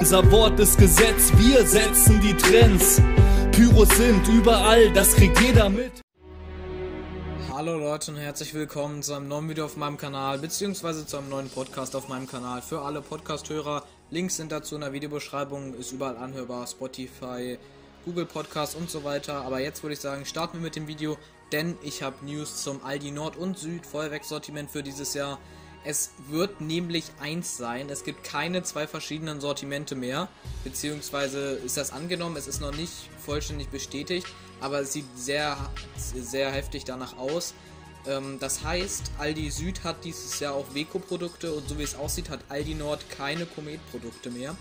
Unser Wort ist Gesetz, wir setzen die Trends. Pyros sind überall, das kriegt jeder mit. Hallo Leute und herzlich willkommen zu einem neuen Video auf meinem Kanal, beziehungsweise zu einem neuen Podcast auf meinem Kanal. Für alle Podcast-Hörer, Links sind dazu in der Videobeschreibung, ist überall anhörbar, Spotify, Google Podcast und so weiter. Aber jetzt würde ich sagen, starten wir mit dem Video, denn ich habe News zum Aldi Nord und Süd Feuerwerksortiment für dieses Jahr. Es wird nämlich eins sein. Es gibt keine zwei verschiedenen Sortimente mehr. Beziehungsweise ist das angenommen. Es ist noch nicht vollständig bestätigt. Aber es sieht sehr, sehr heftig danach aus. Ähm, das heißt, Aldi Süd hat dieses Jahr auch Weco-Produkte und so wie es aussieht, hat Aldi Nord keine Komet-Produkte mehr.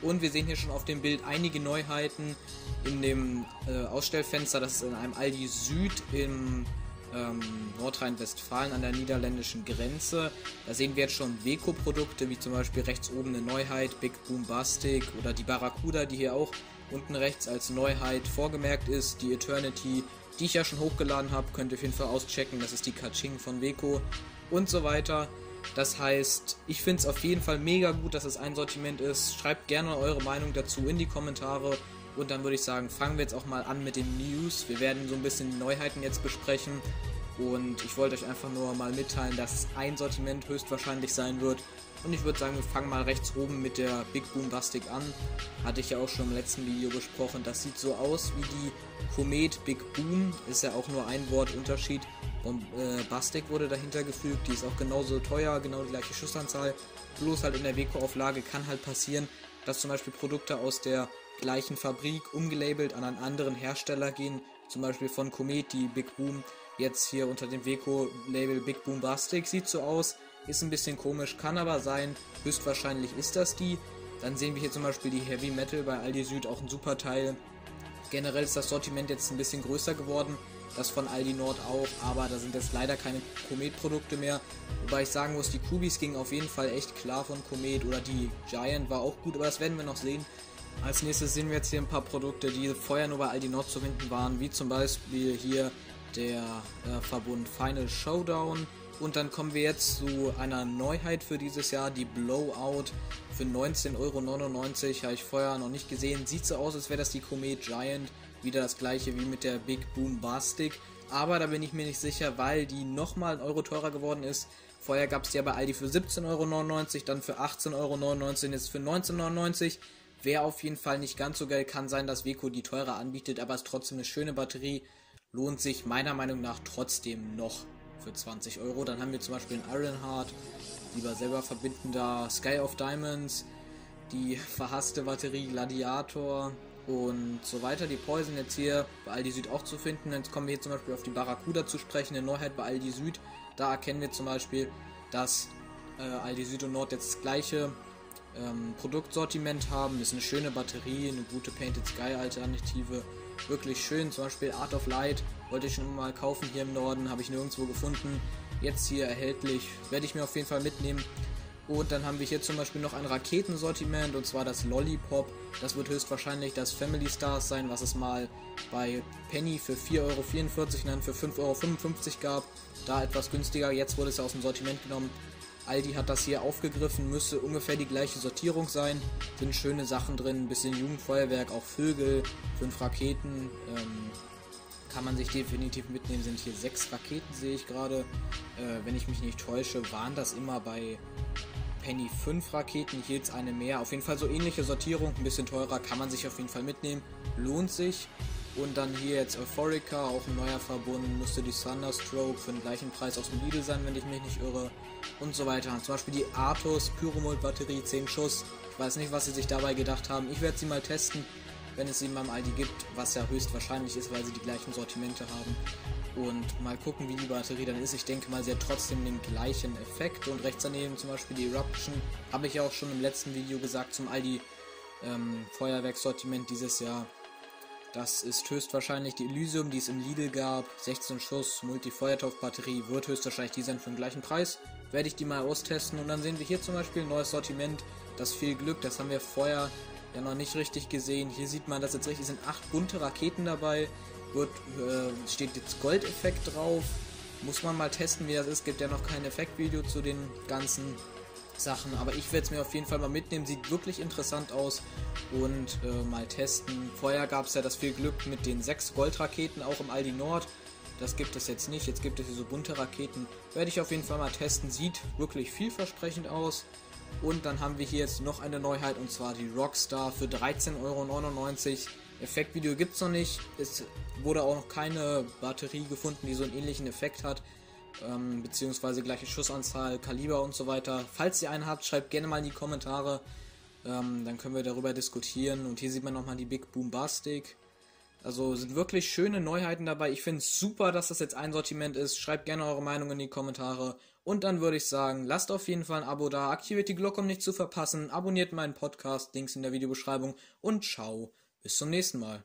Und wir sehen hier schon auf dem Bild einige Neuheiten in dem äh, Ausstellfenster. Das ist in einem Aldi Süd im ähm, Nordrhein-Westfalen an der niederländischen Grenze. Da sehen wir jetzt schon Weco-Produkte, wie zum Beispiel rechts oben eine Neuheit, Big Boom Bastic oder die Barracuda, die hier auch unten rechts als Neuheit vorgemerkt ist, die Eternity, die ich ja schon hochgeladen habe, könnt ihr auf jeden Fall auschecken, das ist die Kaching von Weco und so weiter. Das heißt, ich finde es auf jeden Fall mega gut, dass es ein Sortiment ist. Schreibt gerne eure Meinung dazu in die Kommentare. Und dann würde ich sagen, fangen wir jetzt auch mal an mit den News. Wir werden so ein bisschen Neuheiten jetzt besprechen. Und ich wollte euch einfach nur mal mitteilen, dass ein Sortiment höchstwahrscheinlich sein wird. Und ich würde sagen, wir fangen mal rechts oben mit der Big Boom Bastic an. Hatte ich ja auch schon im letzten Video besprochen. Das sieht so aus wie die Komet Big Boom. Ist ja auch nur ein Wort Unterschied. Und äh, Bastic wurde dahinter gefügt. Die ist auch genauso teuer, genau die gleiche Schussanzahl. Bloß halt in der Weco-Auflage kann halt passieren, dass zum Beispiel Produkte aus der gleichen Fabrik umgelabelt an einen anderen Hersteller gehen. Zum Beispiel von Komet, die Big Boom jetzt hier unter dem Weco-Label Big Boom Bastic. Sieht so aus, ist ein bisschen komisch, kann aber sein. Höchstwahrscheinlich ist das die. Dann sehen wir hier zum Beispiel die Heavy Metal bei Aldi Süd, auch ein super Teil. Generell ist das Sortiment jetzt ein bisschen größer geworden. Das von Aldi Nord auch, aber da sind jetzt leider keine Komet-Produkte mehr. Wobei ich sagen muss, die Kubis gingen auf jeden Fall echt klar von Komet oder die Giant war auch gut, aber das werden wir noch sehen. Als nächstes sehen wir jetzt hier ein paar Produkte, die vorher nur bei Aldi Nord zu finden waren, wie zum Beispiel hier der äh, Verbund Final Showdown. Und dann kommen wir jetzt zu einer Neuheit für dieses Jahr, die Blowout für 19,99 Euro. Habe ich vorher noch nicht gesehen. Sieht so aus, als wäre das die Comet Giant. Wieder das gleiche wie mit der Big Boom Bastic. Aber da bin ich mir nicht sicher, weil die nochmal ein Euro teurer geworden ist. Vorher gab es die ja bei Aldi für 17,99 Euro, dann für 18,99 Euro, jetzt für 19,99 Euro. Wäre auf jeden Fall nicht ganz so geil. Kann sein, dass Weco die teurer anbietet, aber ist trotzdem eine schöne Batterie. Lohnt sich meiner Meinung nach trotzdem noch für 20 Euro. Dann haben wir zum Beispiel einen Ironheart, lieber selber verbindender Sky of Diamonds, die verhasste Batterie Gladiator und so weiter. Die Poison jetzt hier bei Aldi Süd auch zu finden. Jetzt kommen wir hier zum Beispiel auf die Barracuda zu sprechen, eine Neuheit bei Aldi Süd. Da erkennen wir zum Beispiel, dass äh, Aldi Süd und Nord jetzt das gleiche ähm, Produktsortiment haben. Ist eine schöne Batterie, eine gute Painted Sky Alternative. Wirklich schön. Zum Beispiel Art of Light wollte ich schon mal kaufen hier im Norden, habe ich nirgendwo gefunden. Jetzt hier erhältlich. Werde ich mir auf jeden Fall mitnehmen. Und dann haben wir hier zum Beispiel noch ein Raketensortiment und zwar das Lollipop. Das wird höchstwahrscheinlich das Family Stars sein, was es mal bei Penny für 4,44 Euro und dann für 5,55 Euro gab. Da etwas günstiger. Jetzt wurde es aus dem Sortiment genommen. Aldi hat das hier aufgegriffen, müsste ungefähr die gleiche Sortierung sein. Sind schöne Sachen drin, ein bisschen Jugendfeuerwerk, auch Vögel, fünf Raketen. Ähm, kann man sich definitiv mitnehmen. Sind hier sechs Raketen, sehe ich gerade. Äh, wenn ich mich nicht täusche, waren das immer bei Penny fünf Raketen. Hier jetzt eine mehr. Auf jeden Fall so ähnliche Sortierung, ein bisschen teurer, kann man sich auf jeden Fall mitnehmen. Lohnt sich. Und dann hier jetzt Euphorica, auch ein neuer Verbund, müsste die Thunderstroke für den gleichen Preis aus dem Lidl sein, wenn ich mich nicht irre. Und so weiter. Zum Beispiel die Artus Pyromold Batterie, 10 Schuss. Ich weiß nicht, was sie sich dabei gedacht haben. Ich werde sie mal testen, wenn es sie beim Aldi gibt, was ja höchstwahrscheinlich ist, weil sie die gleichen Sortimente haben. Und mal gucken, wie die Batterie dann ist. Ich denke mal, sie hat trotzdem den gleichen Effekt. Und rechts daneben zum Beispiel die Eruption, habe ich ja auch schon im letzten Video gesagt, zum Aldi ähm, Feuerwerkssortiment dieses Jahr das ist höchstwahrscheinlich die Elysium, die es im Lidl gab. 16 Schuss, Multi-Feuertopf-Batterie wird höchstwahrscheinlich die sein für den gleichen Preis. Werde ich die mal austesten und dann sehen wir hier zum Beispiel ein neues Sortiment. Das viel Glück, das haben wir vorher ja noch nicht richtig gesehen. Hier sieht man das jetzt richtig, sind acht bunte Raketen dabei. Wird, äh, steht jetzt Goldeffekt drauf. Muss man mal testen, wie das ist. Gibt ja noch kein Effektvideo zu den ganzen Sachen, aber ich werde es mir auf jeden Fall mal mitnehmen. Sieht wirklich interessant aus und äh, mal testen. Vorher gab es ja das viel Glück mit den sechs Goldraketen auch im Aldi Nord. Das gibt es jetzt nicht. Jetzt gibt es hier so bunte Raketen. Werde ich auf jeden Fall mal testen. Sieht wirklich vielversprechend aus. Und dann haben wir hier jetzt noch eine Neuheit und zwar die Rockstar für 13,99 Euro. Effektvideo gibt es noch nicht. Es wurde auch noch keine Batterie gefunden, die so einen ähnlichen Effekt hat ähm, beziehungsweise gleiche Schussanzahl, Kaliber und so weiter. Falls ihr einen habt, schreibt gerne mal in die Kommentare. Ähm, dann können wir darüber diskutieren. Und hier sieht man nochmal die Big Boom Bastic. Also sind wirklich schöne Neuheiten dabei. Ich finde es super, dass das jetzt ein Sortiment ist. Schreibt gerne eure Meinung in die Kommentare. Und dann würde ich sagen, lasst auf jeden Fall ein Abo da, aktiviert die Glocke, um nicht zu verpassen, abonniert meinen Podcast, Links in der Videobeschreibung und ciao, bis zum nächsten Mal.